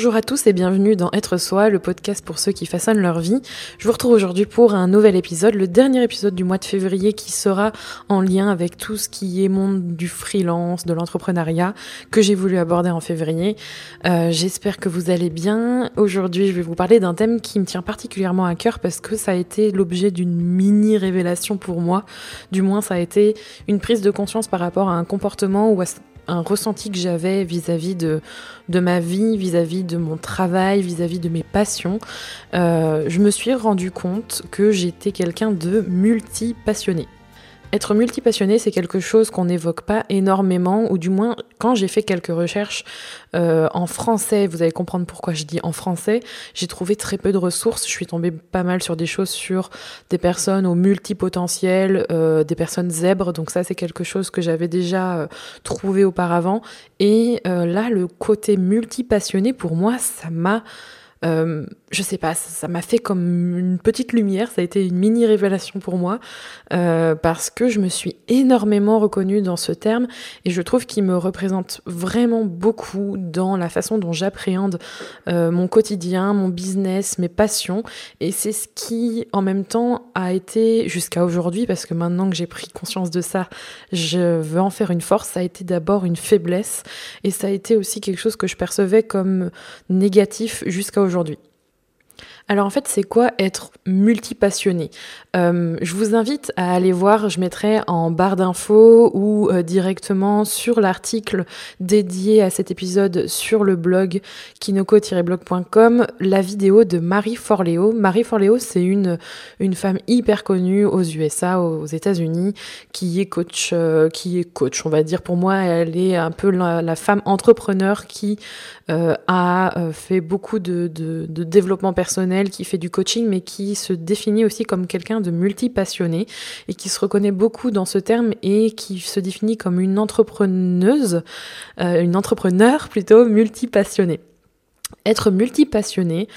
Bonjour à tous et bienvenue dans Être Soi, le podcast pour ceux qui façonnent leur vie. Je vous retrouve aujourd'hui pour un nouvel épisode, le dernier épisode du mois de février qui sera en lien avec tout ce qui est monde du freelance, de l'entrepreneuriat que j'ai voulu aborder en février. Euh, J'espère que vous allez bien. Aujourd'hui, je vais vous parler d'un thème qui me tient particulièrement à cœur parce que ça a été l'objet d'une mini révélation pour moi. Du moins, ça a été une prise de conscience par rapport à un comportement ou à un ressenti que j'avais vis-à-vis de, ma vie, vis-à-vis de mon travail, vis-à-vis de mes passions, euh, je me suis rendu compte que j'étais quelqu'un de multi-passionné. Être multipassionné, c'est quelque chose qu'on n'évoque pas énormément, ou du moins quand j'ai fait quelques recherches euh, en français, vous allez comprendre pourquoi je dis en français, j'ai trouvé très peu de ressources. Je suis tombée pas mal sur des choses sur des personnes au multipotentiel, euh, des personnes zèbres, donc ça c'est quelque chose que j'avais déjà euh, trouvé auparavant. Et euh, là, le côté multipassionné, pour moi, ça m'a euh, je sais pas, ça m'a fait comme une petite lumière, ça a été une mini révélation pour moi, euh, parce que je me suis énormément reconnue dans ce terme et je trouve qu'il me représente vraiment beaucoup dans la façon dont j'appréhende euh, mon quotidien, mon business, mes passions et c'est ce qui en même temps a été jusqu'à aujourd'hui, parce que maintenant que j'ai pris conscience de ça, je veux en faire une force, ça a été d'abord une faiblesse et ça a été aussi quelque chose que je percevais comme négatif jusqu'à aujourd'hui aujourd'hui. Alors en fait, c'est quoi être multipassionné? Euh, Je vous invite à aller voir, je mettrai en barre d'infos ou euh, directement sur l'article dédié à cet épisode sur le blog kinoko-blog.com la vidéo de Marie Forleo. Marie Forleo, c'est une, femme hyper connue aux USA, aux États-Unis, qui est coach, euh, qui est coach, on va dire. Pour moi, elle est un peu la, femme entrepreneur qui a fait beaucoup de développement personnel qui fait du coaching, mais qui se définit aussi comme quelqu'un de multi-passionné et qui se reconnaît beaucoup dans ce terme et qui se définit comme une entrepreneuse, euh, une entrepreneur plutôt multi-passionnée. Être multi-passionné,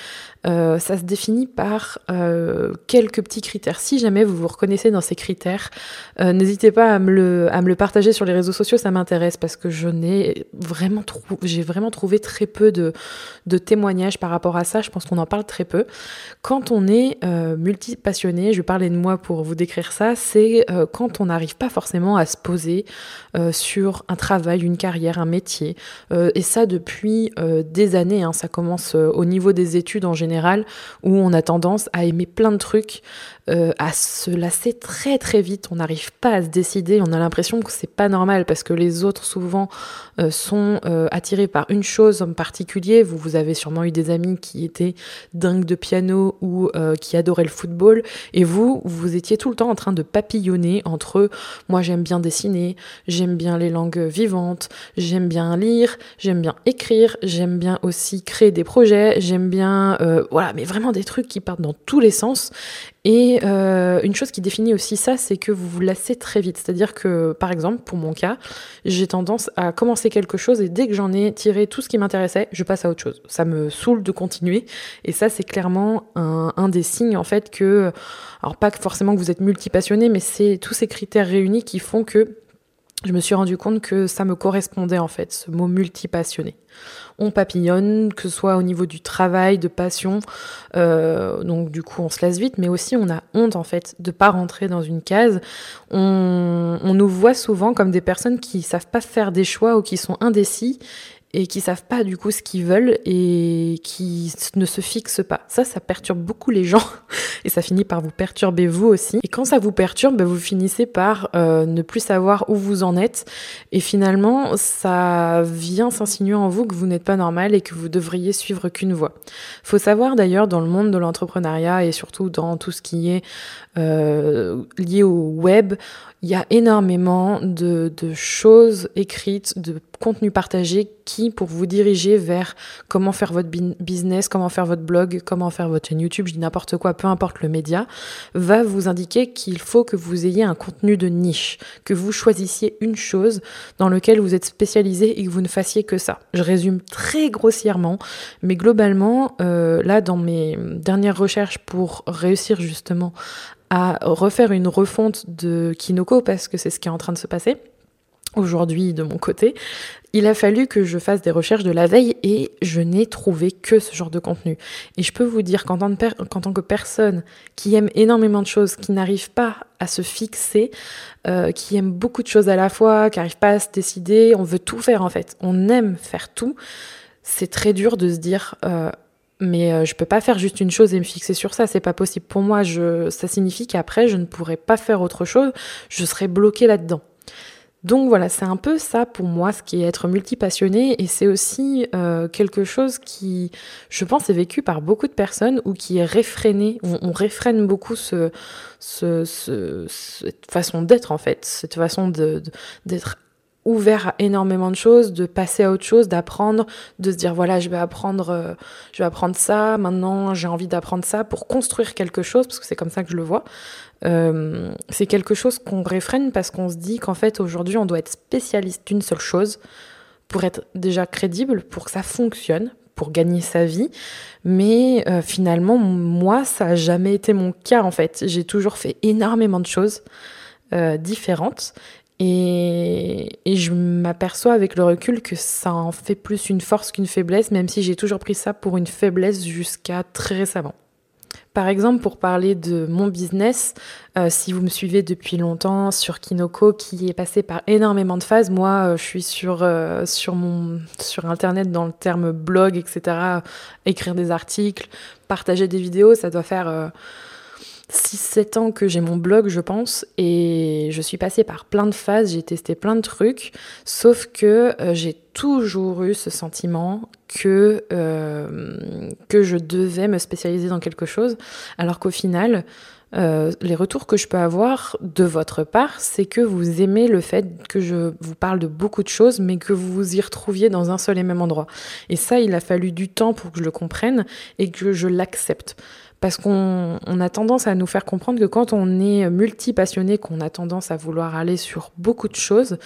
euh, ça se définit par euh, quelques petits critères. Si jamais vous vous reconnaissez dans ces critères, euh, n'hésitez pas à me, le, partager sur les réseaux sociaux, ça m'intéresse parce que je n'ai vraiment j'ai vraiment trouvé très peu de, témoignages par rapport à ça. Je pense qu'on en parle très peu. Quand on est multi-passionné, je parler de moi pour vous décrire ça, c'est quand on n'arrive pas forcément à se poser sur un travail, une carrière, un métier. et ça depuis des années. Hein. Ça commence au niveau des études en général où on a tendance à aimer plein de trucs, euh, à se lasser très très vite. On n'arrive pas à se décider. On a l'impression que c'est pas normal parce que les autres souvent euh, sont euh, attirés par une chose en particulier. Vous, vous avez sûrement eu des amis qui étaient dingues de piano ou qui adoraient le football, et vous, vous étiez tout le temps en train de papillonner entre moi j'aime bien dessiner, j'aime bien les langues vivantes, j'aime bien lire, j'aime bien écrire, j'aime bien aussi créer des projets, j'aime bien voilà, mais vraiment des trucs qui partent dans tous les sens. Et euh, une chose qui définit aussi ça, c'est que vous vous lassez très vite. C'est-à-dire que, par exemple, pour mon cas, j'ai tendance à commencer quelque chose et dès que j'en ai tiré tout ce qui m'intéressait, je passe à autre chose. Ça me saoule de continuer. Et ça, c'est clairement un, un, des signes, en fait, que, alors pas forcément que vous êtes multipassionné, mais c'est tous ces critères réunis qui font que je me suis rendu compte que ça me correspondait en fait, ce mot multipassionné. On papillonne, que ce soit au niveau du travail, de passion, euh, donc du coup on se lasse vite, mais aussi on a honte en fait de pas rentrer dans une case. On, on nous voit souvent comme des personnes qui savent pas faire des choix ou qui sont indécis et qui savent pas du coup ce qu'ils veulent et qui ne se fixent pas. Ça, ça perturbe beaucoup les gens et ça finit par vous perturber vous aussi. Et quand ça vous perturbe, bah, vous finissez par euh, ne plus savoir où vous en êtes et finalement, ça vient s'insinuer en vous que vous n'êtes pas normal et que vous devriez suivre qu'une voie. Faut savoir d'ailleurs dans le monde de l'entrepreneuriat et surtout dans tout ce qui est euh, lié au web, il y a énormément de, de choses écrites, de contenu partagé qui, pour vous diriger vers comment faire votre business, comment faire votre blog, comment faire votre chaîne YouTube, je dis n'importe quoi, peu importe le média, va vous indiquer qu'il faut que vous ayez un contenu de niche, que vous choisissiez une chose dans laquelle vous êtes spécialisé et que vous ne fassiez que ça. Je résume très grossièrement, mais globalement, euh, là, dans mes dernières recherches pour réussir justement à refaire une refonte de Kinoko parce que c'est ce qui est en train de se passer aujourd'hui de mon côté, il a fallu que je fasse des recherches de la veille et je n'ai trouvé que ce genre de contenu. Et je peux vous dire qu'en tant, que personne qui aime énormément de choses, qui n'arrive pas à se fixer, euh, qui aime beaucoup de choses à la fois, qui n'arrive pas à se décider, on veut tout faire en fait, on aime faire tout, c'est très dur de se dire... Euh, mais euh, je peux pas faire juste une chose et me fixer sur ça, c'est pas possible pour moi. Ça signifie qu'après je ne pourrais pas faire autre chose, je serais bloquée là-dedans. Donc voilà, c'est un peu ça pour moi, ce qui est être multipassionné, et c'est aussi euh, quelque chose qui, je pense, est vécu par beaucoup de personnes ou qui est réfréné. On, réfrène beaucoup ce, ce, cette façon d'être en fait, cette façon d'être ouvert à énormément de choses, de passer à autre chose, d'apprendre, de se dire voilà, je vais apprendre, euh, je vais apprendre ça. Maintenant, j'ai envie d'apprendre ça pour construire quelque chose, parce que c'est comme ça que je le vois. Euh, c'est quelque chose qu'on réfrène parce qu'on se dit qu'en fait aujourd'hui, on doit être spécialiste d'une seule chose pour être déjà crédible, pour que ça fonctionne, pour gagner sa vie. Mais euh, finalement, moi, ça n'a jamais été mon cas en fait. J'ai toujours fait énormément de choses différentes et, je m'aperçois avec le recul que ça en fait plus une force qu'une faiblesse, même si j'ai toujours pris ça pour une faiblesse jusqu'à très récemment. Par exemple, pour parler de mon business, euh, si vous me suivez depuis longtemps sur Kinoko, qui est passé par énormément de phases, moi, euh, je suis sur, euh, sur, mon, sur Internet dans le terme blog, etc., écrire des articles, partager des vidéos, ça doit faire 6-7 ans que j'ai mon blog, je pense, et je suis passée par plein de phases, j'ai testé plein de trucs, sauf que euh, j'ai toujours eu ce sentiment euh, que je devais me spécialiser dans quelque chose, alors qu'au final, euh, les retours que je peux avoir de votre part, c'est que vous aimez le fait que je vous parle de beaucoup de choses, mais que vous vous y retrouviez dans un seul et même endroit. Et ça, il a fallu du temps pour que je le comprenne et que je l'accepte parce qu'on a tendance à nous faire comprendre que quand on est multi-passionné, qu'on a tendance à vouloir aller sur beaucoup de choses,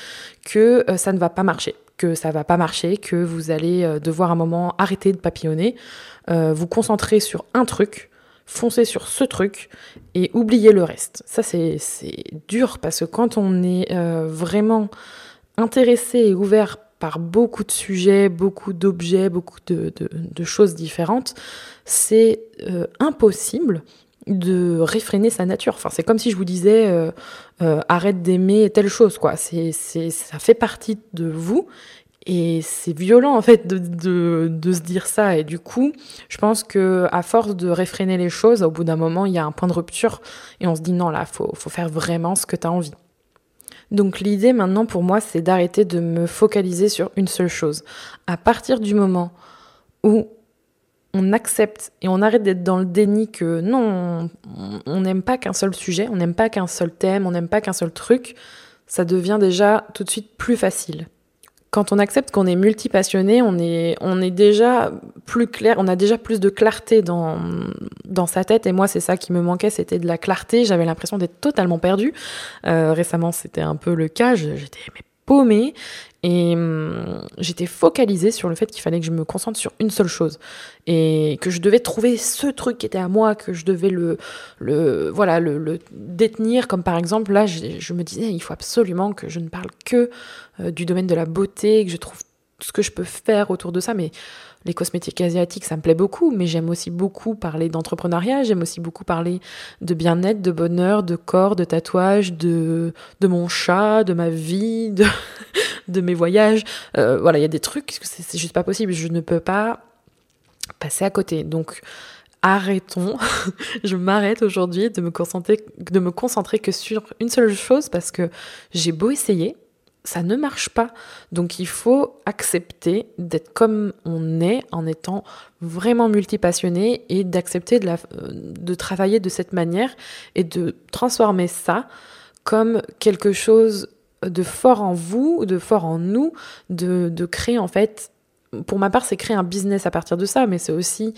que euh, ça ne va pas marcher, que ça va pas marcher, que vous allez euh, devoir un moment arrêter de papillonner, vous concentrer sur un truc, foncer sur ce truc et oublier le reste. Ça c'est dur parce que quand on est vraiment intéressé et ouvert par beaucoup de sujets, beaucoup d'objets, beaucoup de, choses différentes, c'est euh, impossible de réfréner sa nature. Enfin, c'est comme si je vous disais euh, euh, arrête d'aimer telle chose, quoi. C'est, ça fait partie de vous et c'est violent en fait de, se dire ça. Et du coup, je pense que à force de réfréner les choses, au bout d'un moment, il y a un point de rupture et on se dit non là, faut, faut faire vraiment ce que tu as envie. Donc l'idée maintenant pour moi, c'est d'arrêter de me focaliser sur une seule chose. À partir du moment où on accepte et on arrête d'être dans le déni que non, on n'aime pas qu'un seul sujet, on n'aime pas qu'un seul thème, on n'aime pas qu'un seul truc, ça devient déjà tout de suite plus facile quand on accepte qu'on est multipassionné, on est, on est déjà plus clair, on a déjà plus de clarté dans, dans sa tête. Et moi, c'est ça qui me manquait, c'était de la clarté. J'avais l'impression d'être totalement perdue. Euh, récemment, c'était un peu le cas. J'étais paumée et hum, j'étais focalisée sur le fait qu'il fallait que je me concentre sur une seule chose et que je devais trouver ce truc qui était à moi, que je devais le, voilà, le, détenir. Comme par exemple, là, je, me disais, il faut absolument que je ne parle que euh, du domaine de la beauté, que je trouve ce que je peux faire autour de ça. Mais les cosmétiques asiatiques, ça me plaît beaucoup, mais j'aime aussi beaucoup parler d'entrepreneuriat, j'aime aussi beaucoup parler de bien-être, de bonheur, de corps, de tatouage, de, de mon chat, de ma vie, de, de mes voyages. Euh, voilà, il y a des trucs, c'est juste pas possible. Je ne peux pas passer à côté. Donc, arrêtons. je m'arrête aujourd'hui de me concentrer, de me concentrer que sur une seule chose parce que j'ai beau essayer, ça ne marche pas. Donc il faut accepter d'être comme on est en étant vraiment multipassionné et d'accepter de, de travailler de cette manière et de transformer ça comme quelque chose de fort en vous, de fort en nous, de créer en fait pour ma part, c'est créer un business à partir de ça, mais c'est aussi,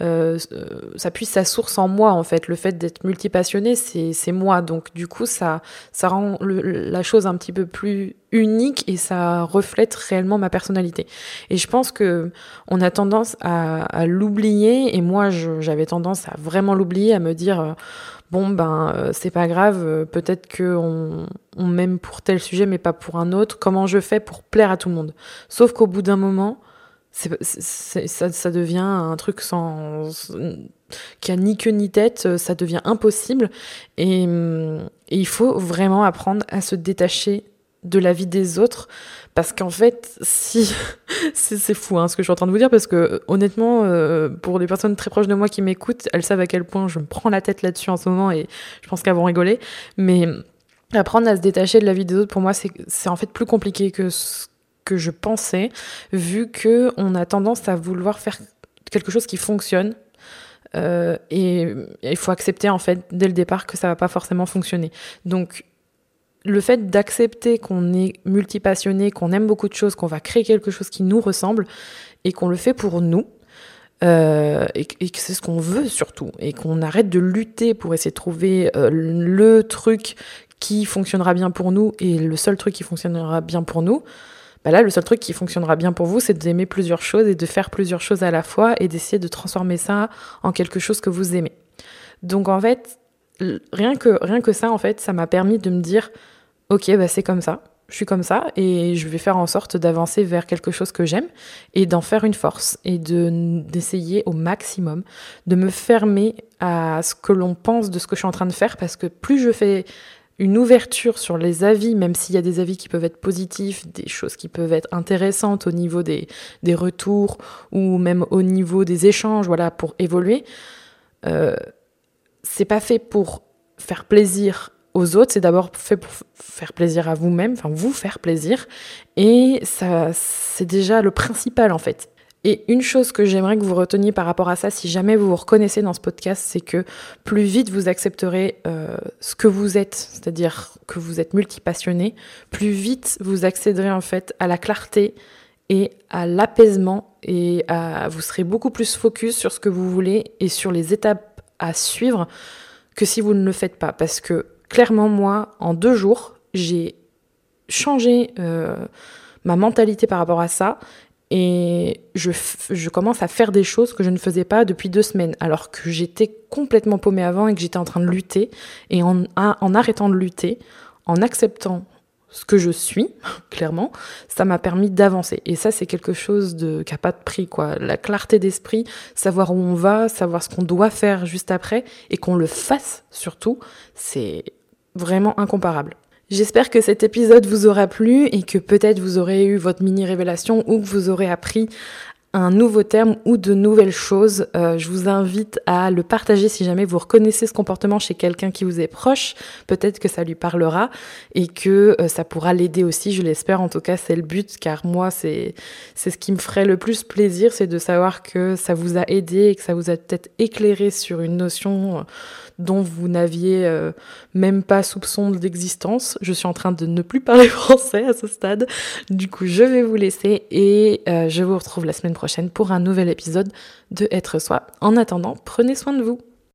euh, euh, ça puise sa source en moi, en fait. Le fait d'être multipassionné, c'est moi. Donc, du coup, ça, ça rend la chose un petit peu plus unique et ça reflète réellement ma personnalité. Et je pense que on a tendance à, l'oublier, et moi, j'avais tendance à vraiment l'oublier, à me dire, euh, bon ben c'est pas grave, peut-être que on, on m'aime pour tel sujet mais pas pour un autre. Comment je fais pour plaire à tout le monde? Sauf qu'au bout d'un moment, ça, devient un truc sans, qui a ni queue ni tête, ça devient impossible. Et, et, il faut vraiment apprendre à se détacher de la vie des autres. Parce qu'en fait, si. c'est, fou hein, ce que je suis en train de vous dire, parce que honnêtement, euh, pour les personnes très proches de moi qui m'écoutent, elles savent à quel point je me prends la tête là-dessus en ce moment et je pense qu'elles vont rigoler. Mais apprendre à se détacher de la vie des autres, pour moi, c'est, c'est en fait plus compliqué que ce que je pensais, vu que on a tendance à vouloir faire quelque chose qui fonctionne. Euh, et il faut accepter en fait dès le départ que ça va pas forcément fonctionner. Donc le fait d'accepter qu'on est multipassionné, qu'on aime beaucoup de choses, qu'on va créer quelque chose qui nous ressemble et qu'on le fait pour nous, euh, et, que c'est ce qu'on veut surtout, et qu'on arrête de lutter pour essayer de trouver euh, le truc qui fonctionnera bien pour nous et le seul truc qui fonctionnera bien pour nous, bah là, le seul truc qui fonctionnera bien pour vous, c'est d'aimer plusieurs choses et de faire plusieurs choses à la fois et d'essayer de transformer ça en quelque chose que vous aimez. Donc en fait, rien que, rien que ça, en fait, ça m'a permis de me dire, ok, bah c'est comme ça, je suis comme ça et je vais faire en sorte d'avancer vers quelque chose que j'aime et d'en faire une force et de d'essayer au maximum de me fermer à ce que l'on pense de ce que je suis en train de faire parce que plus je fais une ouverture sur les avis, même s'il y a des avis qui peuvent être positifs, des choses qui peuvent être intéressantes au niveau des, des retours ou même au niveau des échanges, voilà, pour évoluer. Euh, c'est pas fait pour faire plaisir aux autres, c'est d'abord fait pour faire plaisir à vous-même, enfin vous faire plaisir, et ça, c'est déjà le principal en fait. Et une chose que j'aimerais que vous reteniez par rapport à ça, si jamais vous vous reconnaissez dans ce podcast, c'est que plus vite vous accepterez euh, ce que vous êtes, c'est-à-dire que vous êtes multipassionné, plus vite vous accéderez en fait à la clarté et à l'apaisement et vous serez beaucoup plus focus sur ce que vous voulez et sur les étapes à suivre que si vous ne le faites pas. Parce que clairement, moi, en deux jours, j'ai changé euh, ma mentalité par rapport à ça et je, commence à faire des choses que je ne faisais pas depuis deux semaines, alors que j'étais complètement paumée avant et que j'étais en train de lutter. Et en, arrêtant de lutter, en acceptant ce que je suis, clairement, ça m'a permis d'avancer. Et ça, c'est quelque chose qui n'a pas de prix, quoi. La clarté d'esprit, savoir où on va, savoir ce qu'on doit faire juste après, et qu'on le fasse surtout, c'est vraiment incomparable. J'espère que cet épisode vous aura plu et que peut-être vous aurez eu votre mini révélation ou que vous aurez appris un nouveau terme ou de nouvelles choses. Euh, je vous invite à le partager si jamais vous reconnaissez ce comportement chez quelqu'un qui vous est proche. Peut-être que ça lui parlera et que euh, ça pourra l'aider aussi. Je l'espère. En tout cas, c'est le but car moi, c'est ce qui me ferait le plus plaisir, c'est de savoir que ça vous a aidé et que ça vous a peut-être éclairé sur une notion. Dont vous n'aviez euh, même pas soupçon d'existence. Je suis en train de ne plus parler français à ce stade. Du coup, je vais vous laisser et euh, je vous retrouve la semaine prochaine pour un nouvel épisode de Être Soi. En attendant, prenez soin de vous.